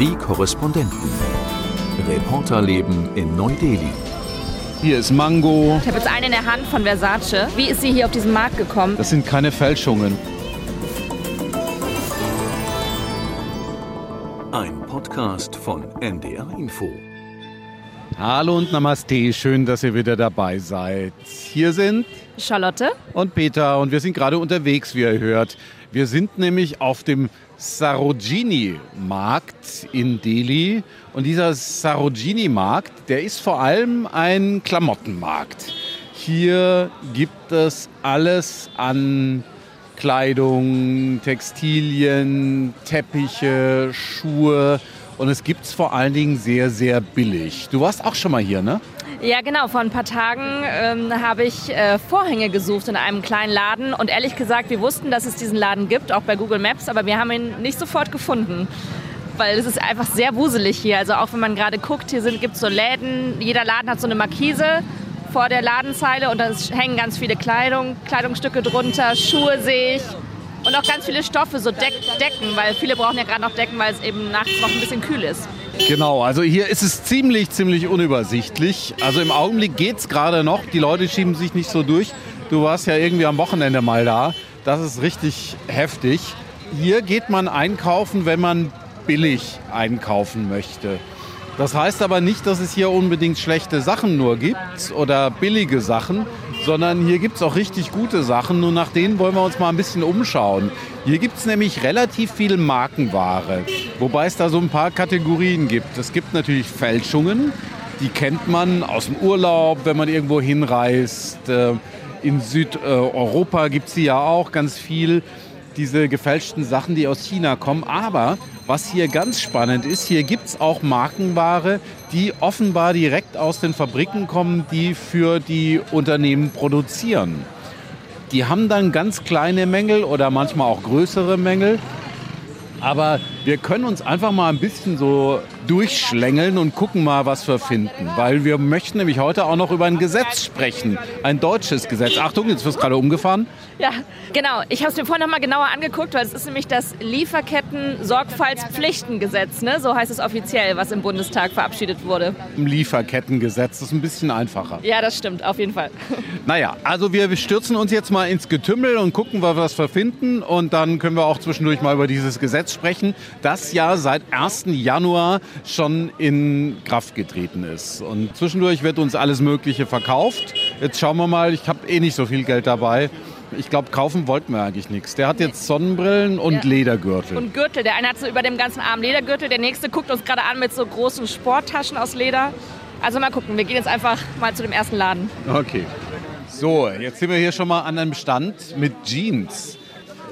Die Korrespondenten. Reporterleben in Neu-Delhi. Hier ist Mango. Ich habe jetzt eine in der Hand von Versace. Wie ist sie hier auf diesen Markt gekommen? Das sind keine Fälschungen. Ein Podcast von NDR Info. Hallo und Namaste, schön, dass ihr wieder dabei seid. Hier sind Charlotte und Peter und wir sind gerade unterwegs, wie ihr hört. Wir sind nämlich auf dem Sarojini-Markt in Delhi. Und dieser Sarojini-Markt, der ist vor allem ein Klamottenmarkt. Hier gibt es alles an Kleidung, Textilien, Teppiche, Schuhe. Und es gibt es vor allen Dingen sehr, sehr billig. Du warst auch schon mal hier, ne? Ja, genau. Vor ein paar Tagen ähm, habe ich äh, Vorhänge gesucht in einem kleinen Laden. Und ehrlich gesagt, wir wussten, dass es diesen Laden gibt, auch bei Google Maps, aber wir haben ihn nicht sofort gefunden. Weil es ist einfach sehr wuselig hier. Also auch wenn man gerade guckt, hier gibt es so Läden. Jeder Laden hat so eine Markise vor der Ladenzeile und da hängen ganz viele Kleidung, Kleidungsstücke drunter, Schuhe sehe ich. Und auch ganz viele Stoffe, so Deck Decken, weil viele brauchen ja gerade noch Decken, weil es eben nachts noch ein bisschen kühl ist. Genau, also hier ist es ziemlich, ziemlich unübersichtlich. Also im Augenblick geht es gerade noch. Die Leute schieben sich nicht so durch. Du warst ja irgendwie am Wochenende mal da. Das ist richtig heftig. Hier geht man einkaufen, wenn man billig einkaufen möchte. Das heißt aber nicht, dass es hier unbedingt schlechte Sachen nur gibt oder billige Sachen, sondern hier gibt es auch richtig gute Sachen und nach denen wollen wir uns mal ein bisschen umschauen. Hier gibt es nämlich relativ viel Markenware, wobei es da so ein paar Kategorien gibt. Es gibt natürlich Fälschungen, die kennt man aus dem Urlaub, wenn man irgendwo hinreist. Äh, in Südeuropa gibt es sie ja auch ganz viel diese gefälschten Sachen, die aus China kommen. Aber was hier ganz spannend ist, hier gibt es auch Markenware, die offenbar direkt aus den Fabriken kommen, die für die Unternehmen produzieren. Die haben dann ganz kleine Mängel oder manchmal auch größere Mängel. Aber wir können uns einfach mal ein bisschen so durchschlängeln und gucken mal, was wir finden. Weil wir möchten nämlich heute auch noch über ein Gesetz sprechen. Ein deutsches Gesetz. Achtung, jetzt wirst du gerade umgefahren. Ja, genau. Ich habe es mir vorhin noch mal genauer angeguckt, weil es ist nämlich das Lieferketten-Sorgfaltspflichtengesetz. Ne? So heißt es offiziell, was im Bundestag verabschiedet wurde. Im Lieferkettengesetz. Das ist ein bisschen einfacher. Ja, das stimmt, auf jeden Fall. Naja, also wir stürzen uns jetzt mal ins Getümmel und gucken, was wir finden. Und dann können wir auch zwischendurch mal über dieses Gesetz sprechen, das ja seit 1. Januar schon in Kraft getreten ist. Und zwischendurch wird uns alles Mögliche verkauft. Jetzt schauen wir mal, ich habe eh nicht so viel Geld dabei. Ich glaube, kaufen wollten wir eigentlich nichts. Der hat jetzt Sonnenbrillen und ja. Ledergürtel. Und Gürtel. Der eine hat so über dem ganzen Arm Ledergürtel. Der nächste guckt uns gerade an mit so großen Sporttaschen aus Leder. Also mal gucken. Wir gehen jetzt einfach mal zu dem ersten Laden. Okay. So, jetzt sind wir hier schon mal an einem Stand mit Jeans.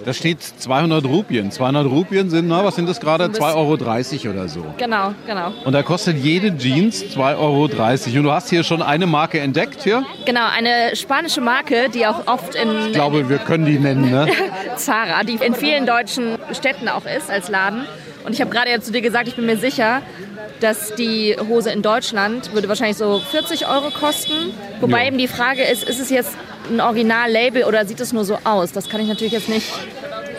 Da steht 200 Rupien. 200 Rupien sind, na, was sind das gerade? 2,30 Euro oder so. Genau, genau. Und da kostet jede Jeans 2,30 Euro. Und du hast hier schon eine Marke entdeckt hier? Genau, eine spanische Marke, die auch oft in... Ich glaube, wir können die nennen, ne? Zara, die in vielen deutschen Städten auch ist als Laden. Und ich habe gerade ja zu dir gesagt, ich bin mir sicher, dass die Hose in Deutschland würde wahrscheinlich so 40 Euro kosten. Wobei ja. eben die Frage ist, ist es jetzt ein Original-Label oder sieht es nur so aus? Das kann ich natürlich jetzt nicht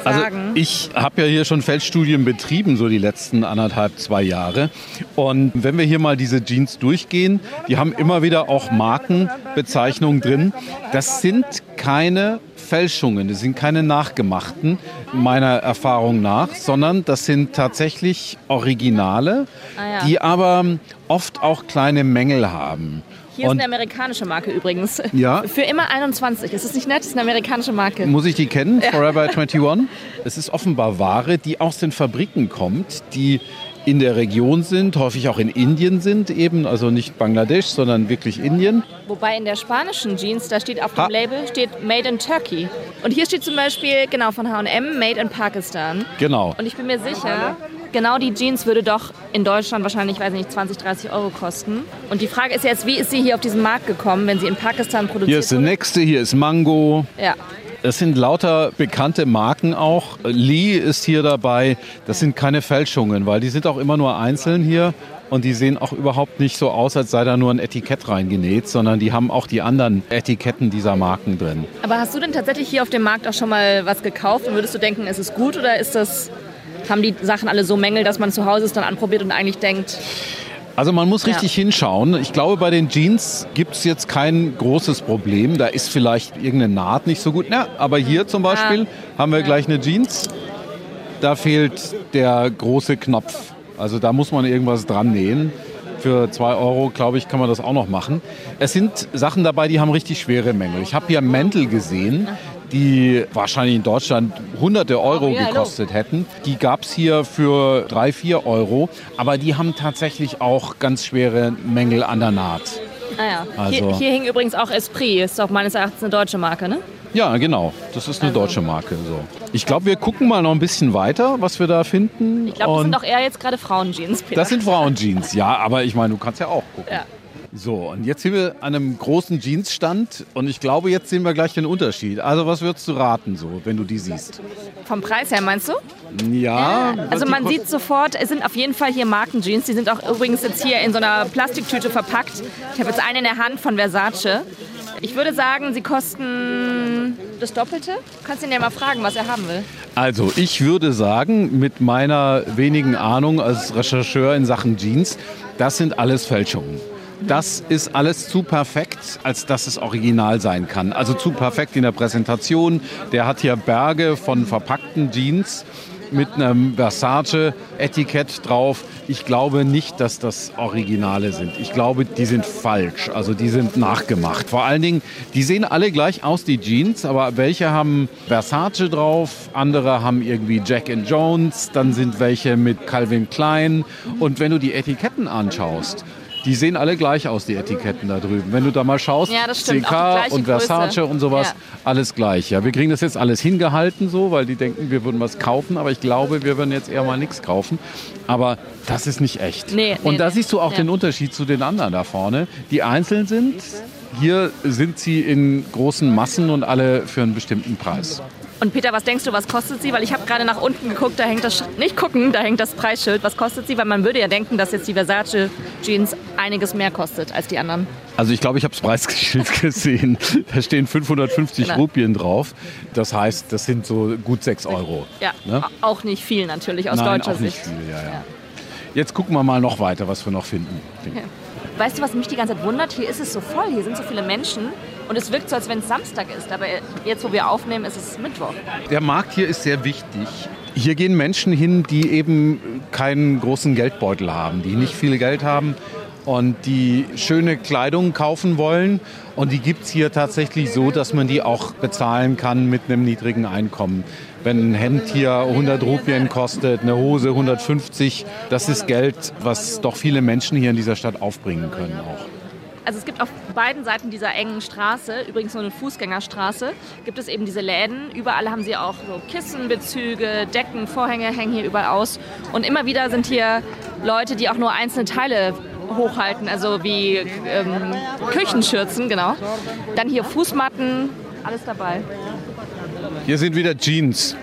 also ich habe ja hier schon Feldstudien betrieben, so die letzten anderthalb, zwei Jahre. Und wenn wir hier mal diese Jeans durchgehen, die haben immer wieder auch Markenbezeichnungen drin. Das sind keine Fälschungen, das sind keine nachgemachten, meiner Erfahrung nach, sondern das sind tatsächlich Originale, ah, ja. die aber oft auch kleine Mängel haben. Hier und ist eine amerikanische Marke übrigens. Ja. Für immer 21. Ist das nicht nett? Das ist eine amerikanische Marke. Muss ich die kennen? Ja. Forever 21? es ist offenbar Ware, die aus den Fabriken kommt, die in der Region sind, häufig auch in Indien sind eben, also nicht Bangladesch, sondern wirklich Indien. Wobei in der spanischen Jeans, da steht auf dem ha. Label, steht Made in Turkey. Und hier steht zum Beispiel, genau, von H&M, Made in Pakistan. Genau. Und ich bin mir sicher, genau die Jeans würde doch in Deutschland wahrscheinlich, weiß nicht, 20, 30 Euro kosten. Und die Frage ist jetzt, wie ist sie hier auf diesen Markt gekommen, wenn sie in Pakistan produziert wird? Hier ist der nächste, hier ist Mango. Ja. Es sind lauter bekannte Marken auch. Lee ist hier dabei. Das sind keine Fälschungen, weil die sind auch immer nur einzeln hier. Und die sehen auch überhaupt nicht so aus, als sei da nur ein Etikett reingenäht, sondern die haben auch die anderen Etiketten dieser Marken drin. Aber hast du denn tatsächlich hier auf dem Markt auch schon mal was gekauft und würdest du denken, ist es gut oder ist das haben die Sachen alle so Mängel, dass man zu Hause es dann anprobiert und eigentlich denkt, Also man muss richtig hinschauen. Ich glaube, bei den Jeans gibt es jetzt kein großes Problem. Da ist vielleicht irgendeine Naht nicht so gut. Na, aber hier zum Beispiel haben wir gleich eine Jeans. Da fehlt der große Knopf. Also da muss man irgendwas dran nähen. Für 2 Euro, glaube ich, kann man das auch noch machen. Es sind Sachen dabei, die haben richtig schwere Mängel. Ich habe hier Mäntel gesehen, die wahrscheinlich in Deutschland hunderte Euro gekostet hätten. Die gab es hier für 3, 4 Euro. Aber die haben tatsächlich auch ganz schwere Mängel an der Naht. ah ja. Also- Hier, hier hing übrigens auch Esprit, ist doch meines Erachtens eine deutsche Marke, ne? Ja, genau. Das ist eine deutsche Marke. So. Ich glaube, wir gucken mal noch ein bisschen weiter, was wir da finden. Ich glaube, das sind doch eher jetzt gerade Frauenjeans, Peter. das sind Frauenjeans, ja, aber ich meine, du kannst ja auch gucken. Ja. So, und jetzt sind wir an einem großen Jeansstand und ich glaube, jetzt sehen wir gleich den Unterschied. Also, was würdest du raten, so, wenn du die siehst? Vom Preis her meinst du? Ja, Also die man kost- sieht sofort, es sind auf jeden Fall hier Markenjeans. Die sind auch übrigens jetzt hier in so einer Plastiktüte verpackt. Ich habe jetzt eine in der Hand von Versace. Ich würde sagen, sie kosten das Doppelte. Du kannst ihn ja mal fragen, was er haben will. Also, ich würde sagen, mit meiner wenigen Ahnung als Rechercheur in Sachen Jeans, das sind alles Fälschungen. Das ist alles zu perfekt, als dass es original sein kann. Also zu perfekt in der Präsentation. Der hat hier Berge von verpackten Jeans mit einem Versace-Etikett drauf. Ich glaube nicht, dass das Originale sind. Ich glaube, die sind falsch. Also die sind nachgemacht. Vor allen Dingen, die sehen alle gleich aus, die Jeans, aber welche haben Versace drauf, andere haben irgendwie Jack and Jones, dann sind welche mit Calvin Klein. Und wenn du die Etiketten anschaust, die sehen alle gleich aus, die Etiketten da drüben. Wenn du da mal schaust, Ja, CK und Versace Größe. und sowas, Ja. alles gleich. Ja, wir kriegen das jetzt alles hingehalten so, weil die denken, wir würden was kaufen, aber ich glaube, wir würden jetzt eher mal nichts kaufen. Aber das ist nicht echt. Nee, nee, und da nee. siehst du auch Ja. den Unterschied zu den anderen da vorne, die einzeln sind. Hier sind sie in großen Massen und alle für einen bestimmten Preis. Und Peter, was denkst du, was kostet sie? Weil ich habe gerade nach unten geguckt, da hängt das, nicht gucken, da hängt das Preisschild. Was kostet sie? Weil man würde ja denken, dass jetzt die Versace Jeans einiges mehr kostet als die anderen. Also ich glaube, ich habe das Preisschild gesehen. Da stehen 550 Genau. Rupien drauf. Das heißt, das sind so gut 6 Euro. Ja, Ne? auch nicht viel natürlich aus Nein, deutscher auch nicht Sicht. viel. Ja, ja. Jetzt gucken wir mal noch weiter, was wir noch finden. Weißt du, was mich die ganze Zeit wundert? Hier ist es so voll, hier sind so viele Menschen und es wirkt so, als wenn es Samstag ist. Aber jetzt, wo wir aufnehmen, ist es Mittwoch. Der Markt hier ist sehr wichtig. Hier gehen Menschen hin, die eben keinen großen Geldbeutel haben, die nicht viel Geld haben und die schöne Kleidung kaufen wollen. Und die gibt es hier tatsächlich so, dass man die auch bezahlen kann mit einem niedrigen Einkommen. Wenn ein Hemd hier 100 Rupien kostet, eine Hose 150, das ist Geld, was doch viele Menschen hier in dieser Stadt aufbringen können auch. Also es gibt auf beiden Seiten dieser engen Straße, übrigens nur eine Fußgängerstraße, gibt es eben diese Läden. Überall haben sie auch so Kissenbezüge, Decken, Vorhänge hängen hier überall aus. Und immer wieder sind hier Leute, die auch nur einzelne Teile hochhalten, also wie ähm, Küchenschürzen, genau. Dann hier Fußmatten, alles dabei. Hier sind wieder Jeans.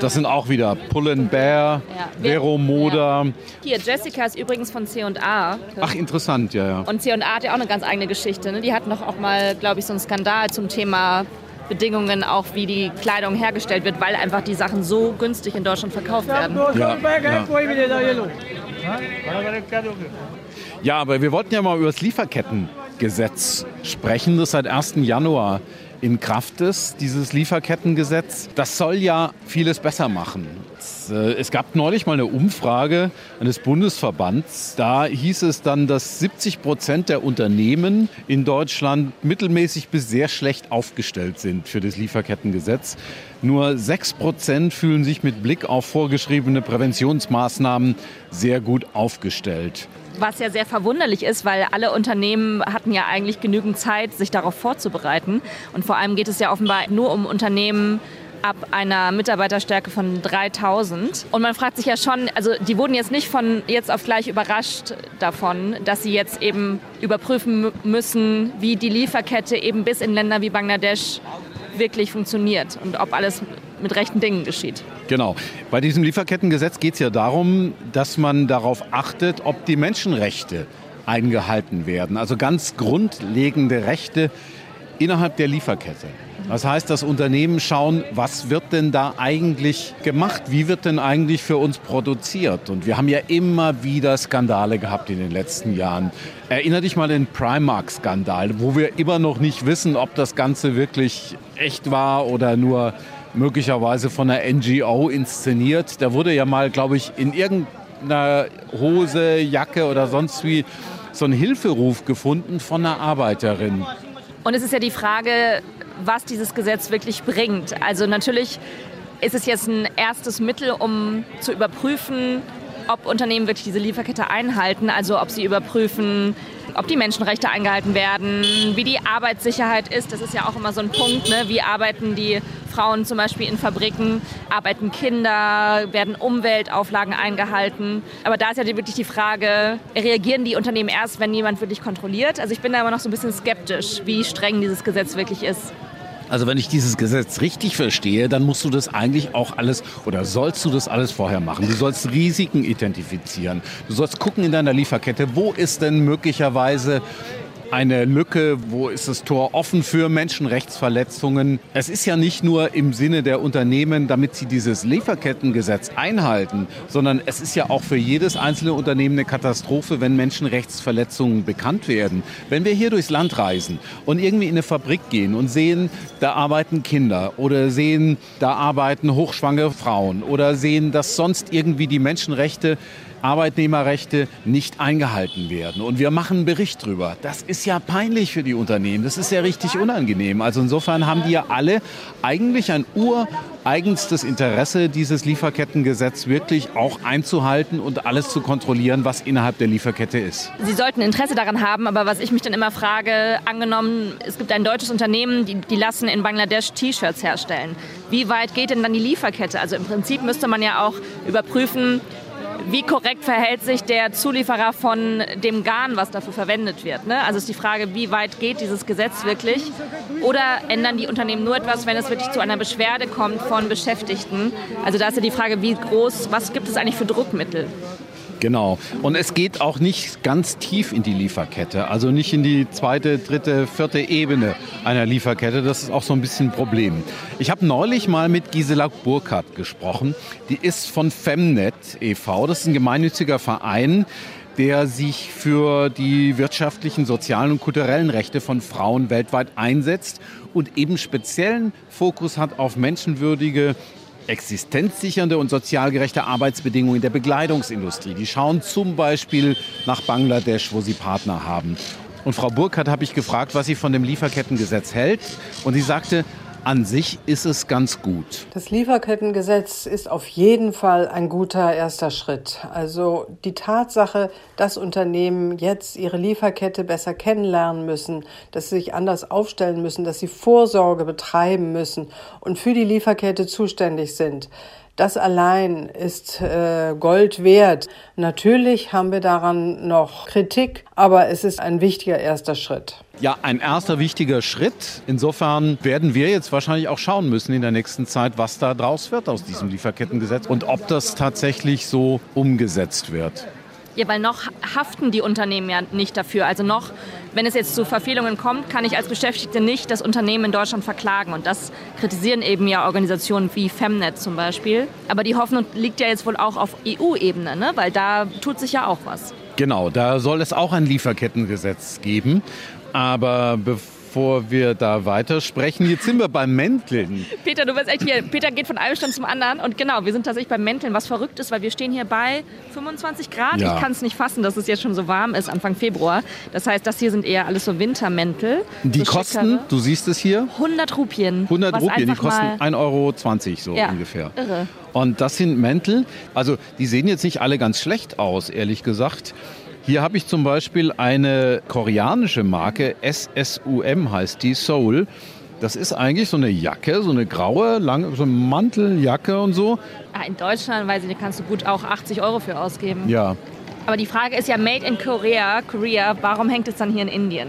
Das sind auch wieder Pull Bear, Ja. Vero Moda. Hier, Jessica ist übrigens von C&A. Ach, interessant, ja, ja. Und C&A hat ja auch eine ganz eigene Geschichte. Ne? Die hatten doch auch mal, glaube ich, so einen Skandal zum Thema Bedingungen, auch wie die Kleidung hergestellt wird, weil einfach die Sachen so günstig in Deutschland verkauft werden. Ja, ja. ja, aber wir wollten ja mal über das Lieferkettengesetz sprechen, das seit 1. Januar in Kraft ist, dieses Lieferkettengesetz. Das soll ja vieles besser machen. Es, äh, Es gab neulich mal eine Umfrage eines Bundesverbands. Da hieß es dann, dass 70 Prozent der Unternehmen in Deutschland mittelmäßig bis sehr schlecht aufgestellt sind für das Lieferkettengesetz. Nur 6 Prozent fühlen sich mit Blick auf vorgeschriebene Präventionsmaßnahmen sehr gut aufgestellt. Was ja sehr verwunderlich ist, weil alle Unternehmen hatten ja eigentlich genügend Zeit, sich darauf vorzubereiten. Und vor allem geht es ja offenbar nur um Unternehmen ab einer Mitarbeiterstärke von 3000. Und man fragt sich ja schon, also die wurden jetzt nicht von jetzt auf gleich überrascht davon, dass sie jetzt eben überprüfen mü- müssen, wie die Lieferkette eben bis in Länder wie Bangladesch wirklich funktioniert und ob alles mit rechten Dingen geschieht. Genau. Bei diesem Lieferkettengesetz geht es ja darum, dass man darauf achtet, ob die Menschenrechte eingehalten werden. Also ganz grundlegende Rechte innerhalb der Lieferkette. Das heißt, das Unternehmen schauen, was wird denn da eigentlich gemacht? Wie wird denn eigentlich für uns produziert? Und wir haben ja immer wieder Skandale gehabt in den letzten Jahren. Erinner dich mal den Primark-Skandal, wo wir immer noch nicht wissen, ob das Ganze wirklich echt war oder nur möglicherweise von einer NGO inszeniert. Da wurde ja mal, glaube ich, in irgendeiner Hose, Jacke oder sonst wie so ein Hilferuf gefunden von einer Arbeiterin. Und es ist ja die Frage, was dieses Gesetz wirklich bringt. Also natürlich ist es jetzt ein erstes Mittel, um zu überprüfen, ob Unternehmen wirklich diese Lieferkette einhalten, also ob sie überprüfen, ob die Menschenrechte eingehalten werden, wie die Arbeitssicherheit ist. Das ist ja auch immer so ein Punkt. Ne? Wie arbeiten die Frauen zum Beispiel in Fabriken? Arbeiten Kinder? Werden Umweltauflagen eingehalten? Aber da ist ja wirklich die Frage, reagieren die Unternehmen erst, wenn jemand wirklich kontrolliert? Also ich bin da immer noch so ein bisschen skeptisch, wie streng dieses Gesetz wirklich ist. Also wenn ich dieses Gesetz richtig verstehe, dann musst du das eigentlich auch alles oder sollst du das alles vorher machen. Du sollst Risiken identifizieren. Du sollst gucken in deiner Lieferkette, wo ist denn möglicherweise eine Lücke, wo ist das Tor offen für Menschenrechtsverletzungen. Es ist ja nicht nur im Sinne der Unternehmen, damit sie dieses Lieferkettengesetz einhalten, sondern es ist ja auch für jedes einzelne Unternehmen eine Katastrophe, wenn Menschenrechtsverletzungen bekannt werden. Wenn wir hier durchs Land reisen und irgendwie in eine Fabrik gehen und sehen, da arbeiten Kinder oder sehen, da arbeiten hochschwangere Frauen oder sehen, dass sonst irgendwie die Menschenrechte Arbeitnehmerrechte nicht eingehalten werden. Und wir machen einen Bericht drüber. Das ist ja peinlich für die Unternehmen. Das ist ja richtig unangenehm. Also insofern haben die ja alle eigentlich ein ureigenstes Interesse, dieses Lieferkettengesetz wirklich auch einzuhalten und alles zu kontrollieren, was innerhalb der Lieferkette ist. Sie sollten Interesse daran haben, aber was ich mich dann immer frage, angenommen, es gibt ein deutsches Unternehmen, die, die lassen in Bangladesch T-Shirts herstellen. Wie weit geht denn dann die Lieferkette? Also im Prinzip müsste man ja auch überprüfen, wie korrekt verhält sich der Zulieferer von dem Garn, was dafür verwendet wird. Ne? Also ist die Frage, wie weit geht dieses Gesetz wirklich? Oder ändern die Unternehmen nur etwas, wenn es wirklich zu einer Beschwerde kommt von Beschäftigten? Also da ist ja die Frage, wie groß, was gibt es eigentlich für Druckmittel? Genau. Und es geht auch nicht ganz tief in die Lieferkette, also nicht in die zweite, dritte, vierte Ebene einer Lieferkette. Das ist auch so ein bisschen ein Problem. Ich habe neulich mal mit Gisela Burkhardt gesprochen. Die ist von Femnet e.V. Das ist ein gemeinnütziger Verein, der sich für die wirtschaftlichen, sozialen und kulturellen Rechte von Frauen weltweit einsetzt und eben speziellen Fokus hat auf menschenwürdige existenzsichernde und sozial gerechte Arbeitsbedingungen in der Bekleidungsindustrie. Die schauen zum Beispiel nach Bangladesch, wo sie Partner haben. Und Frau Burkhardt habe ich gefragt, was sie von dem Lieferkettengesetz hält. Und sie sagte, an sich ist es ganz gut. Das Lieferkettengesetz ist auf jeden Fall ein guter erster Schritt. Also die Tatsache, dass Unternehmen jetzt ihre Lieferkette besser kennenlernen müssen, dass sie sich anders aufstellen müssen, dass sie Vorsorge betreiben müssen und für die Lieferkette zuständig sind. Das allein ist äh, Gold wert. Natürlich haben wir daran noch Kritik, aber es ist ein wichtiger erster Schritt. Ja, ein erster wichtiger Schritt. Insofern werden wir jetzt wahrscheinlich auch schauen müssen in der nächsten Zeit, was da draus wird aus diesem Lieferkettengesetz und ob das tatsächlich so umgesetzt wird. Ja, weil noch haften die Unternehmen ja nicht dafür. Also noch, wenn es jetzt zu Verfehlungen kommt, kann ich als Beschäftigte nicht das Unternehmen in Deutschland verklagen. Und das kritisieren eben ja Organisationen wie Femnet zum Beispiel. Aber die Hoffnung liegt ja jetzt wohl auch auf EU-Ebene, ne? weil da tut sich ja auch was. Genau, da soll es auch ein Lieferkettengesetz geben. Aber bevor bevor wir da weitersprechen. Jetzt sind wir beim Mänteln. Peter, du bist echt hier. Peter geht von einem Stand zum anderen. Und genau, wir sind tatsächlich beim Mänteln, was verrückt ist, weil wir stehen hier bei 25 Grad. Ja. Ich kann es nicht fassen, dass es jetzt schon so warm ist, Anfang Februar. Das heißt, das hier sind eher alles so Wintermäntel. Die so kosten, schickere. du siehst es hier? 100 Rupien. 100 Rupien, die kosten 1,20 Euro so ja, ungefähr. Irre. Und das sind Mäntel, also die sehen jetzt nicht alle ganz schlecht aus, ehrlich gesagt. Hier habe ich zum Beispiel eine koreanische Marke, SSUM heißt die, Soul. Das ist eigentlich so eine Jacke, so eine graue, lange, so eine Manteljacke und so. Ja, in Deutschland, weiß ich kannst du gut auch 80 Euro für ausgeben. Ja. Aber die Frage ist ja, Made in Korea, Korea, warum hängt es dann hier in Indien?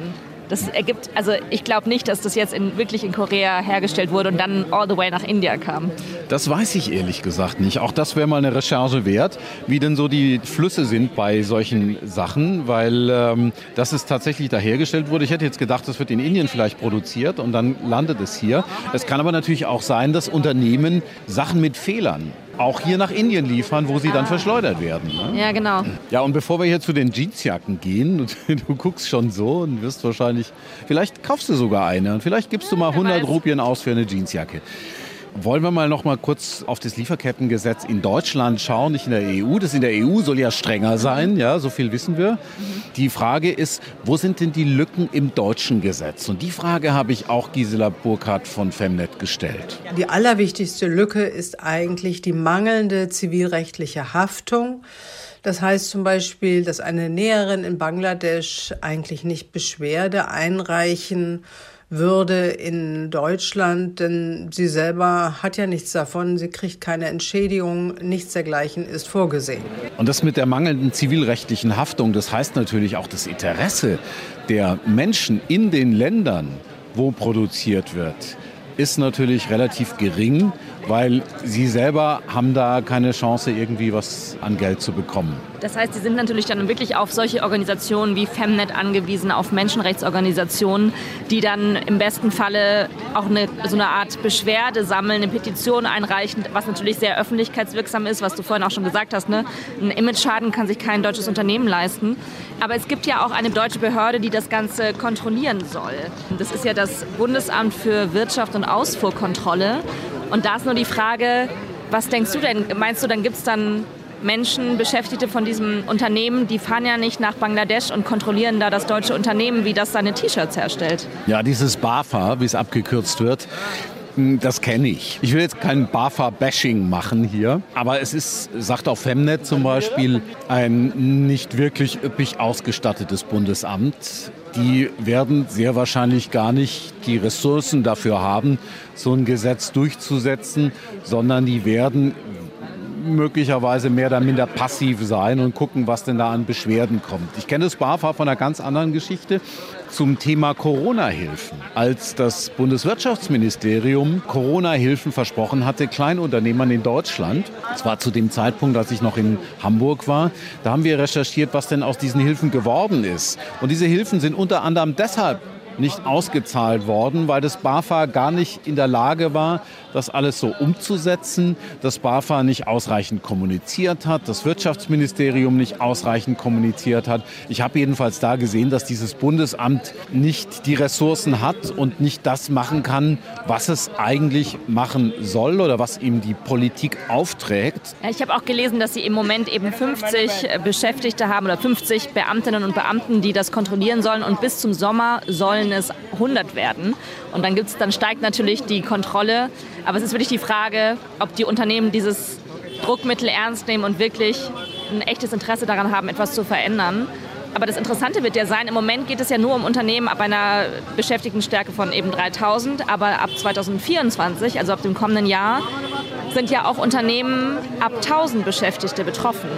Das ergibt, also ich glaube nicht, dass das jetzt in, wirklich in Korea hergestellt wurde und dann all the way nach India kam. Das weiß ich ehrlich gesagt nicht. Auch das wäre mal eine Recherche wert, wie denn so die Flüsse sind bei solchen Sachen, weil ähm, das ist tatsächlich da hergestellt wurde. Ich hätte jetzt gedacht, das wird in Indien vielleicht produziert und dann landet es hier. Es kann aber natürlich auch sein, dass Unternehmen Sachen mit Fehlern auch hier nach Indien liefern, wo sie dann ah. verschleudert werden. Ne? Ja, genau. Ja, und bevor wir hier zu den Jeansjacken gehen, du guckst schon so und wirst wahrscheinlich, vielleicht kaufst du sogar eine und vielleicht gibst du mal 100 Rupien aus für eine Jeansjacke. Wollen wir mal noch mal kurz auf das Lieferkettengesetz in Deutschland schauen, nicht in der EU. Das in der EU soll ja strenger sein, ja, so viel wissen wir. Die Frage ist, wo sind denn die Lücken im deutschen Gesetz? Und die Frage habe ich auch Gisela Burkhardt von Femnet gestellt. Die allerwichtigste Lücke ist eigentlich die mangelnde zivilrechtliche Haftung. Das heißt zum Beispiel, dass eine Näherin in Bangladesch eigentlich nicht Beschwerde einreichen würde in Deutschland, denn sie selber hat ja nichts davon, sie kriegt keine Entschädigung, nichts dergleichen ist vorgesehen. Und das mit der mangelnden zivilrechtlichen Haftung, das heißt natürlich auch das Interesse der Menschen in den Ländern, wo produziert wird, ist natürlich relativ gering weil sie selber haben da keine Chance, irgendwie was an Geld zu bekommen. Das heißt, sie sind natürlich dann wirklich auf solche Organisationen wie Femnet angewiesen, auf Menschenrechtsorganisationen, die dann im besten Falle auch eine, so eine Art Beschwerde sammeln, eine Petition einreichen, was natürlich sehr öffentlichkeitswirksam ist, was du vorhin auch schon gesagt hast. Ne? Ein Image-Schaden kann sich kein deutsches Unternehmen leisten. Aber es gibt ja auch eine deutsche Behörde, die das Ganze kontrollieren soll. Das ist ja das Bundesamt für Wirtschaft und Ausfuhrkontrolle. Und da ist nur die Frage, was denkst du denn? Meinst du, dann gibt es dann Menschen, Beschäftigte von diesem Unternehmen, die fahren ja nicht nach Bangladesch und kontrollieren da das deutsche Unternehmen, wie das seine T-Shirts herstellt? Ja, dieses BAFA, wie es abgekürzt wird, das kenne ich. Ich will jetzt kein BAFA-Bashing machen hier, aber es ist, sagt auch Femnet zum Beispiel, ein nicht wirklich üppig ausgestattetes Bundesamt die werden sehr wahrscheinlich gar nicht die Ressourcen dafür haben, so ein Gesetz durchzusetzen, sondern die werden möglicherweise mehr oder minder passiv sein und gucken, was denn da an Beschwerden kommt. Ich kenne das BAFA von einer ganz anderen Geschichte zum Thema Corona-Hilfen. Als das Bundeswirtschaftsministerium Corona-Hilfen versprochen hatte, Kleinunternehmern in Deutschland, zwar zu dem Zeitpunkt, als ich noch in Hamburg war, da haben wir recherchiert, was denn aus diesen Hilfen geworden ist. Und diese Hilfen sind unter anderem deshalb nicht ausgezahlt worden, weil das BAFA gar nicht in der Lage war, das alles so umzusetzen. Das BAFA nicht ausreichend kommuniziert hat, das Wirtschaftsministerium nicht ausreichend kommuniziert hat. Ich habe jedenfalls da gesehen, dass dieses Bundesamt nicht die Ressourcen hat und nicht das machen kann, was es eigentlich machen soll oder was ihm die Politik aufträgt. Ich habe auch gelesen, dass sie im Moment eben 50 Beschäftigte haben oder 50 Beamtinnen und Beamten, die das kontrollieren sollen und bis zum Sommer sollen sollen es 100 werden. Und dann, gibt's, dann steigt natürlich die Kontrolle. Aber es ist wirklich die Frage, ob die Unternehmen dieses Druckmittel ernst nehmen und wirklich ein echtes Interesse daran haben, etwas zu verändern. Aber das Interessante wird ja sein, im Moment geht es ja nur um Unternehmen ab einer Beschäftigtenstärke von eben 3000, aber ab 2024, also ab dem kommenden Jahr, sind ja auch Unternehmen ab 1000 Beschäftigte betroffen.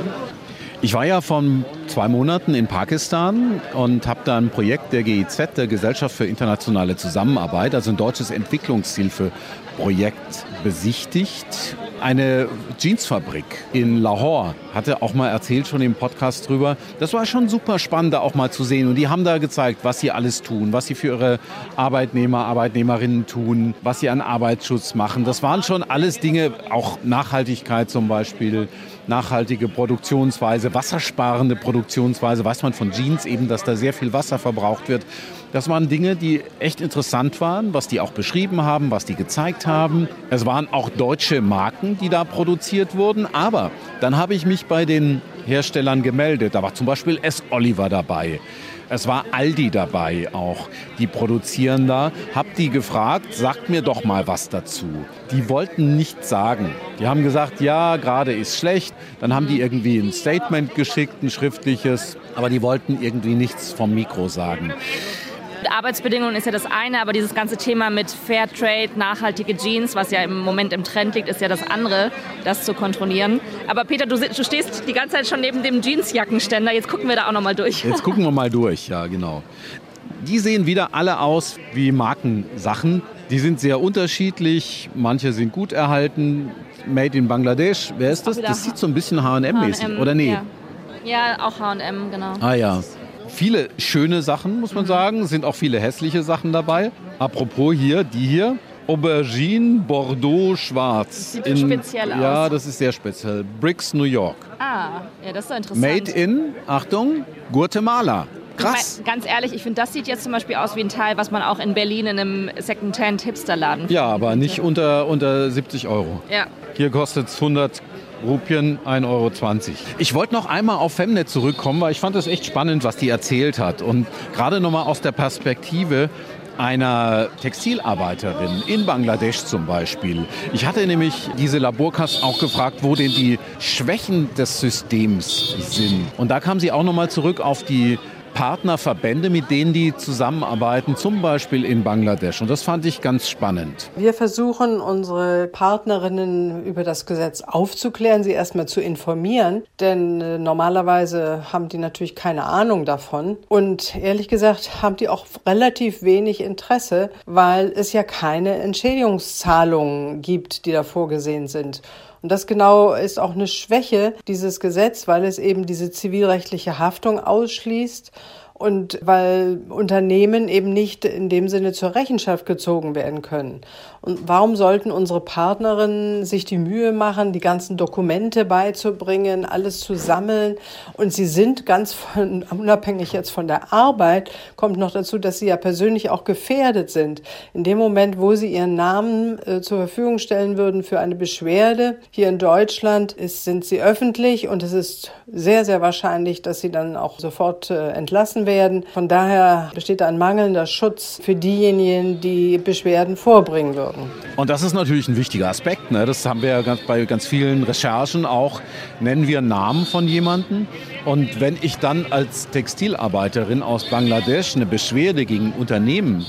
Ich war ja vor zwei Monaten in Pakistan und habe da ein Projekt der GIZ, der Gesellschaft für internationale Zusammenarbeit, also ein deutsches Entwicklungshilfeprojekt besichtigt. Eine Jeansfabrik in Lahore hatte auch mal erzählt schon im Podcast drüber. Das war schon super spannend, da auch mal zu sehen. Und die haben da gezeigt, was sie alles tun, was sie für ihre Arbeitnehmer, Arbeitnehmerinnen tun, was sie an Arbeitsschutz machen. Das waren schon alles Dinge, auch Nachhaltigkeit zum Beispiel nachhaltige Produktionsweise, wassersparende Produktionsweise, weiß man von Jeans eben, dass da sehr viel Wasser verbraucht wird. Das waren Dinge, die echt interessant waren, was die auch beschrieben haben, was die gezeigt haben. Es waren auch deutsche Marken, die da produziert wurden. Aber dann habe ich mich bei den Herstellern gemeldet. Da war zum Beispiel S. Oliver dabei. Es war Aldi dabei auch, die produzieren da. Hab die gefragt, sagt mir doch mal was dazu. Die wollten nichts sagen. Die haben gesagt, ja, gerade ist schlecht. Dann haben die irgendwie ein Statement geschickt, ein schriftliches, aber die wollten irgendwie nichts vom Mikro sagen. Arbeitsbedingungen ist ja das eine, aber dieses ganze Thema mit Fairtrade, nachhaltige Jeans, was ja im Moment im Trend liegt, ist ja das andere, das zu kontrollieren. Aber Peter, du, du stehst die ganze Zeit schon neben dem Jeansjackenständer. Jetzt gucken wir da auch noch mal durch. Jetzt gucken wir mal durch, ja, genau. Die sehen wieder alle aus wie Markensachen. Die sind sehr unterschiedlich. Manche sind gut erhalten. Made in Bangladesch. Wer ist das? Das sieht so ein bisschen H&M-mäßig, oder nee? Ja, ja auch H&M, genau. Ah ja. Viele schöne Sachen, muss man sagen. Sind auch viele hässliche Sachen dabei. Apropos hier, die hier. Aubergine Bordeaux Schwarz. Sieht speziell aus. Ja, das ist sehr speziell. Bricks, New York. Ah, ja, das ist doch interessant. Made in, Achtung, Guatemala. Krass. Ich mein, ganz ehrlich, ich finde, das sieht jetzt zum Beispiel aus wie ein Teil, was man auch in Berlin in einem Secondhand-Hipsterladen Ja, aber nicht unter, unter 70 Euro. Ja. Hier kostet es 100 Rupien 1,20 Euro. Ich wollte noch einmal auf Femnet zurückkommen, weil ich fand es echt spannend, was die erzählt hat. Und gerade nochmal aus der Perspektive einer Textilarbeiterin in Bangladesch zum Beispiel. Ich hatte nämlich diese Laborkast auch gefragt, wo denn die Schwächen des Systems sind. Und da kam sie auch nochmal zurück auf die Partnerverbände, mit denen die zusammenarbeiten, zum Beispiel in Bangladesch. Und das fand ich ganz spannend. Wir versuchen, unsere Partnerinnen über das Gesetz aufzuklären, sie erstmal zu informieren, denn äh, normalerweise haben die natürlich keine Ahnung davon. Und ehrlich gesagt haben die auch relativ wenig Interesse, weil es ja keine Entschädigungszahlungen gibt, die da vorgesehen sind. Und das genau ist auch eine Schwäche dieses Gesetz, weil es eben diese zivilrechtliche Haftung ausschließt und weil Unternehmen eben nicht in dem Sinne zur Rechenschaft gezogen werden können. Und warum sollten unsere Partnerinnen sich die Mühe machen, die ganzen Dokumente beizubringen, alles zu sammeln? Und sie sind ganz von, unabhängig jetzt von der Arbeit, kommt noch dazu, dass sie ja persönlich auch gefährdet sind. In dem Moment, wo sie ihren Namen äh, zur Verfügung stellen würden für eine Beschwerde, hier in Deutschland ist, sind sie öffentlich und es ist sehr, sehr wahrscheinlich, dass sie dann auch sofort äh, entlassen werden. Von daher besteht ein mangelnder Schutz für diejenigen, die Beschwerden vorbringen würden wirken. Und das ist natürlich ein wichtiger Aspekt. Ne? Das haben wir ja ganz, bei ganz vielen Recherchen auch. Nennen wir Namen von jemandem. Und wenn ich dann als Textilarbeiterin aus Bangladesch eine Beschwerde gegen Unternehmen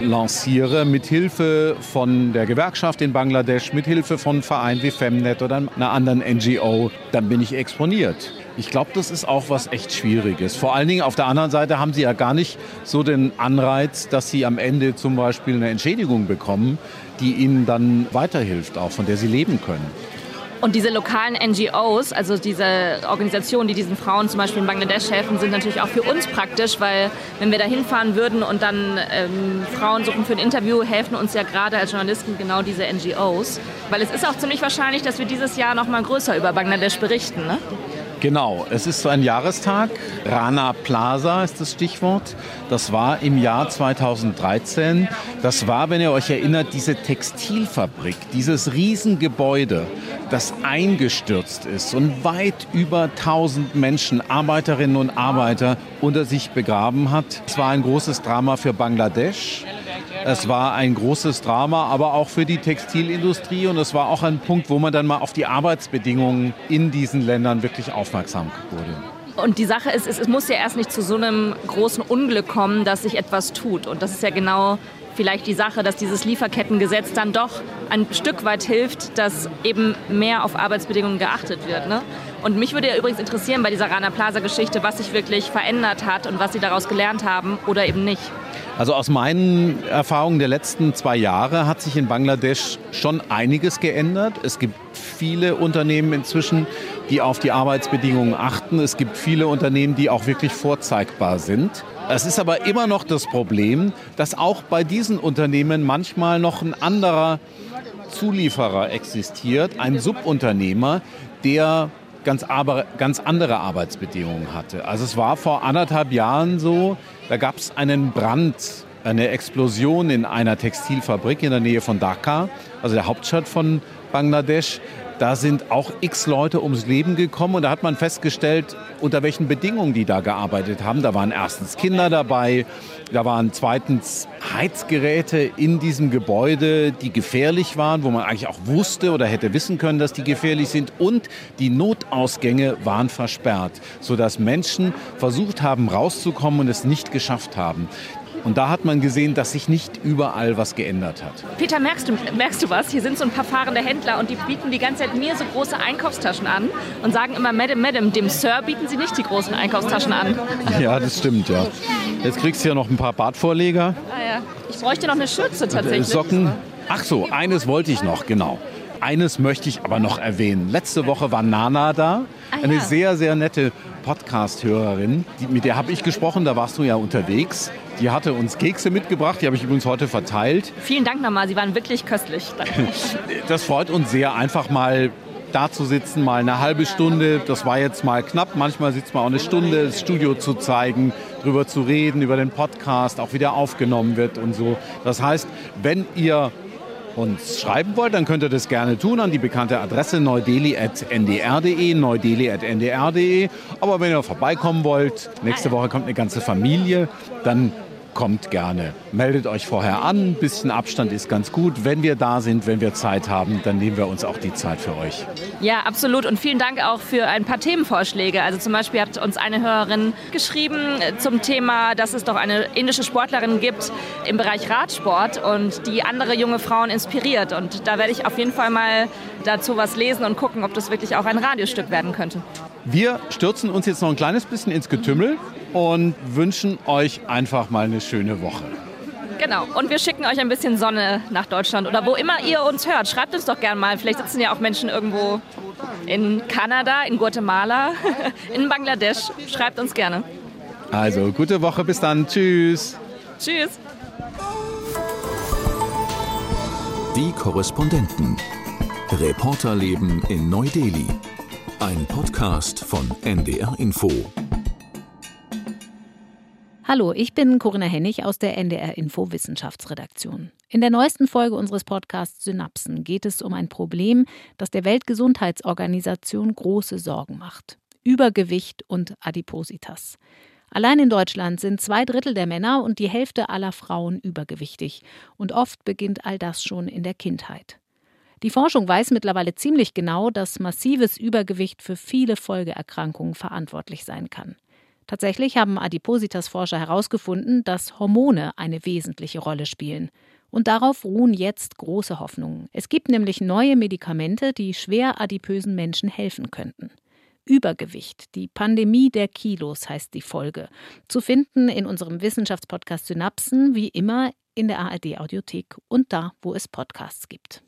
lanciere, mit Hilfe von der Gewerkschaft in Bangladesch, mit Hilfe von Vereinen wie Femnet oder einer anderen NGO, dann bin ich exponiert. Ich glaube, das ist auch was echt Schwieriges. Vor allen Dingen auf der anderen Seite haben sie ja gar nicht so den Anreiz, dass sie am Ende zum Beispiel eine Entschädigung bekommen, die ihnen dann weiterhilft, auch von der sie leben können. Und diese lokalen NGOs, also diese Organisationen, die diesen Frauen zum Beispiel in Bangladesch helfen, sind natürlich auch für uns praktisch, weil wenn wir da hinfahren würden und dann ähm, Frauen suchen für ein Interview, helfen uns ja gerade als Journalisten genau diese NGOs. Weil es ist auch ziemlich wahrscheinlich, dass wir dieses Jahr noch mal größer über Bangladesch berichten. Ne? Genau, es ist so ein Jahrestag. Rana Plaza ist das Stichwort. Das war im Jahr 2013. Das war, wenn ihr euch erinnert, diese Textilfabrik, dieses Riesengebäude, das eingestürzt ist und weit über 1000 Menschen, Arbeiterinnen und Arbeiter unter sich begraben hat. Es war ein großes Drama für Bangladesch. Es war ein großes Drama, aber auch für die Textilindustrie und es war auch ein Punkt, wo man dann mal auf die Arbeitsbedingungen in diesen Ländern wirklich aufmerksam wurde. Und die Sache ist, es muss ja erst nicht zu so einem großen Unglück kommen, dass sich etwas tut. Und das ist ja genau vielleicht die Sache, dass dieses Lieferkettengesetz dann doch ein Stück weit hilft, dass eben mehr auf Arbeitsbedingungen geachtet wird. Ne? Und mich würde ja übrigens interessieren bei dieser Rana Plaza-Geschichte, was sich wirklich verändert hat und was Sie daraus gelernt haben oder eben nicht. Also aus meinen Erfahrungen der letzten zwei Jahre hat sich in Bangladesch schon einiges geändert. Es gibt viele Unternehmen inzwischen, die auf die Arbeitsbedingungen achten. Es gibt viele Unternehmen, die auch wirklich vorzeigbar sind. Es ist aber immer noch das Problem, dass auch bei diesen Unternehmen manchmal noch ein anderer Zulieferer existiert, ein Subunternehmer, der ganz, aber, ganz andere Arbeitsbedingungen hatte. Also es war vor anderthalb Jahren so, da gab es einen Brand, eine Explosion in einer Textilfabrik in der Nähe von Dhaka, also der Hauptstadt von Bangladesch. Da sind auch x Leute ums Leben gekommen und da hat man festgestellt, unter welchen Bedingungen die da gearbeitet haben. Da waren erstens Kinder dabei, da waren zweitens Heizgeräte in diesem Gebäude, die gefährlich waren, wo man eigentlich auch wusste oder hätte wissen können, dass die gefährlich sind. Und die Notausgänge waren versperrt, sodass Menschen versucht haben, rauszukommen und es nicht geschafft haben. Und da hat man gesehen, dass sich nicht überall was geändert hat. Peter, merkst du, merkst du was? Hier sind so ein paar fahrende Händler und die bieten die ganze Zeit mir so große Einkaufstaschen an und sagen immer, Madam, Madam, dem Sir bieten sie nicht die großen Einkaufstaschen an. Ja, das stimmt, ja. Jetzt kriegst du ja noch ein paar Bartvorleger. Ah ja, ich bräuchte noch eine Schürze tatsächlich. Socken. Ach so, eines wollte ich noch, genau. Eines möchte ich aber noch erwähnen. Letzte Woche war Nana da, Ah, eine ja. sehr, sehr nette Podcast-Hörerin. Mit der habe ich gesprochen, da warst du ja unterwegs. Die hatte uns Kekse mitgebracht, die habe ich übrigens heute verteilt. Vielen Dank nochmal, Sie waren wirklich köstlich. Das freut uns sehr, einfach mal da zu sitzen, mal eine halbe Stunde. Das war jetzt mal knapp. Manchmal sitzt man auch eine Stunde, das Studio zu zeigen, drüber zu reden, über den Podcast, auch wie der aufgenommen wird und so. Das heißt, wenn ihr uns schreiben wollt, dann könnt ihr das gerne tun an die bekannte Adresse neudeli.ndr.de, neudeli.ndr.de. Aber wenn ihr vorbeikommen wollt, nächste Woche kommt eine ganze Familie, dann kommt gerne. Meldet euch vorher an, ein bisschen Abstand ist ganz gut. Wenn wir da sind, wenn wir Zeit haben, dann nehmen wir uns auch die Zeit für euch. Ja, absolut. Und vielen Dank auch für ein paar Themenvorschläge. Also zum Beispiel hat uns eine Hörerin geschrieben zum Thema, dass es doch eine indische Sportlerin gibt im Bereich Radsport und die andere junge Frauen inspiriert. Und da werde ich auf jeden Fall mal dazu was lesen und gucken, ob das wirklich auch ein Radiostück werden könnte. Wir stürzen uns jetzt noch ein kleines bisschen ins Getümmel und wünschen euch einfach mal eine schöne Woche. Genau. Und wir schicken euch ein bisschen Sonne nach Deutschland oder wo immer ihr uns hört. Schreibt uns doch gerne mal. Vielleicht sitzen ja auch Menschen irgendwo in Kanada, in Guatemala, in Bangladesch. Schreibt uns gerne. Also, gute Woche, bis dann. Tschüss. Tschüss. Die Korrespondenten. Reporterleben in Neu-Delhi. Ein Podcast von NDR Info. Hallo, ich bin Corinna Hennig aus der NDR Info Wissenschaftsredaktion. In der neuesten Folge unseres Podcasts Synapsen geht es um ein Problem, das der Weltgesundheitsorganisation große Sorgen macht. Übergewicht und Adipositas. Allein in Deutschland sind zwei Drittel der Männer und die Hälfte aller Frauen übergewichtig. Und oft beginnt all das schon in der Kindheit. Die Forschung weiß mittlerweile ziemlich genau, dass massives Übergewicht für viele Folgeerkrankungen verantwortlich sein kann. Tatsächlich haben Adipositas-Forscher herausgefunden, dass Hormone eine wesentliche Rolle spielen. Und darauf ruhen jetzt große Hoffnungen. Es gibt nämlich neue Medikamente, die schwer adipösen Menschen helfen könnten. Übergewicht, die Pandemie der Kilos heißt die Folge. Zu finden in unserem Wissenschaftspodcast Synapsen, wie immer in der ARD Audiothek und da, wo es Podcasts gibt.